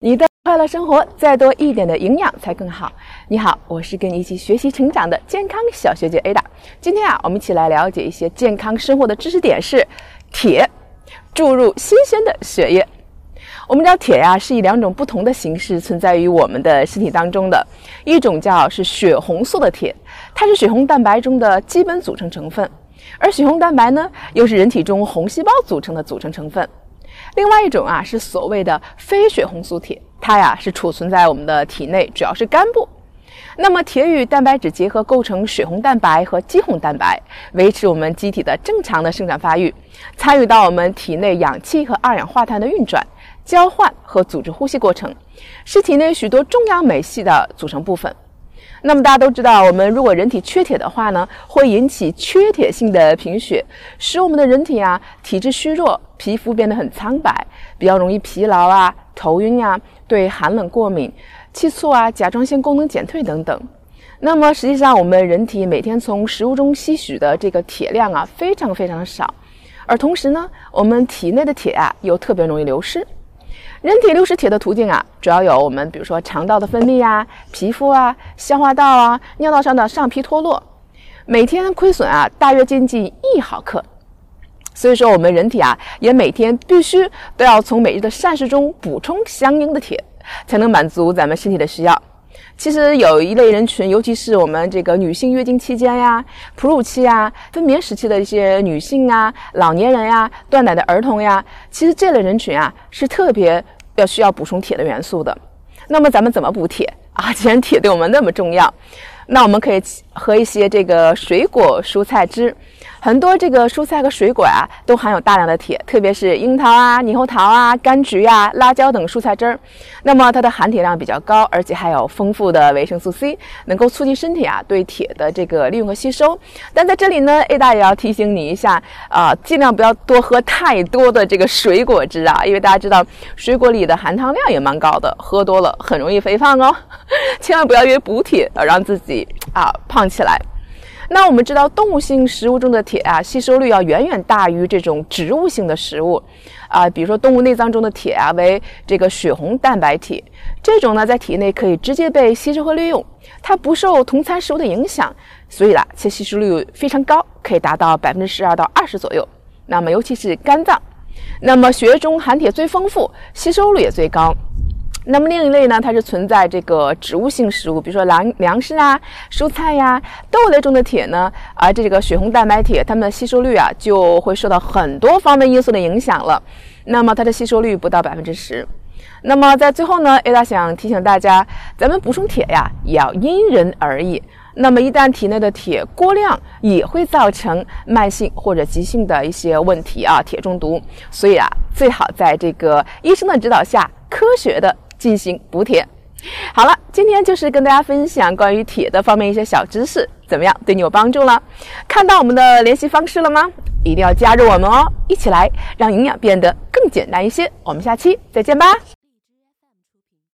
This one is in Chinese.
你的快乐生活，再多一点的营养才更好。你好，我是跟你一起学习成长的健康小学姐 Ada。今天啊，我们一起来了解一些健康生活的知识点是铁，注入新鲜的血液。我们知道铁呀是以两种不同的形式存在于我们的身体当中的，一种叫是血红素的铁，它是血红蛋白中的基本组成成分，而血红蛋白呢又是人体中红细胞组成的组成成分。另外一种啊是所谓的非血红素铁，它呀是储存在我们的体内，主要是肝部。那么铁与蛋白质结合构成血红蛋白和肌红蛋白，维持我们机体的正常的生长发育，参与到我们体内氧气和二氧化碳的运转、交换和组织呼吸过程，是体内许多重要酶系的组成部分。那么大家都知道，我们如果人体缺铁的话呢，会引起缺铁性的贫血，使我们的人体啊体质虚弱，皮肤变得很苍白，比较容易疲劳啊、头晕啊、对寒冷过敏、气促啊、甲状腺功能减退等等。那么实际上，我们人体每天从食物中吸取的这个铁量啊，非常非常的少，而同时呢，我们体内的铁啊又特别容易流失。人体流失铁的途径啊，主要有我们比如说肠道的分泌啊、皮肤啊、消化道啊、尿道上的上皮脱落，每天亏损啊大约接近一毫克。所以说，我们人体啊也每天必须都要从每日的膳食中补充相应的铁，才能满足咱们身体的需要。其实有一类人群，尤其是我们这个女性月经期间呀、哺乳期呀、分娩时期的一些女性啊、老年人呀、断奶的儿童呀，其实这类人群啊是特别要需要补充铁的元素的。那么咱们怎么补铁啊？既然铁对我们那么重要，那我们可以喝一些这个水果蔬菜汁。很多这个蔬菜和水果啊，都含有大量的铁，特别是樱桃啊、猕猴桃啊、柑橘呀、辣椒等蔬菜汁儿。那么它的含铁量比较高，而且还有丰富的维生素 C，能够促进身体啊对铁的这个利用和吸收。但在这里呢，A 大也要提醒你一下啊，尽量不要多喝太多的这个水果汁啊，因为大家知道水果里的含糖量也蛮高的，喝多了很容易肥胖哦。千万不要因为补铁而让自己啊胖起来。那我们知道，动物性食物中的铁啊，吸收率要远远大于这种植物性的食物，啊，比如说动物内脏中的铁啊，为这个血红蛋白铁，这种呢在体内可以直接被吸收和利用，它不受同餐食物的影响，所以啦，其吸收率非常高，可以达到百分之十二到二十左右。那么尤其是肝脏，那么血液中含铁最丰富，吸收率也最高。那么另一类呢，它是存在这个植物性食物，比如说粮粮食啊、蔬菜呀、豆类中的铁呢，而这个血红蛋白铁，它们的吸收率啊就会受到很多方面因素的影响了。那么它的吸收率不到百分之十。那么在最后呢，A 大想提醒大家，咱们补充铁呀，也要因人而异。那么一旦体内的铁过量，也会造成慢性或者急性的一些问题啊，铁中毒。所以啊，最好在这个医生的指导下，科学的。进行补铁。好了，今天就是跟大家分享关于铁的方面一些小知识，怎么样？对你有帮助了？看到我们的联系方式了吗？一定要加入我们哦，一起来让营养变得更简单一些。我们下期再见吧。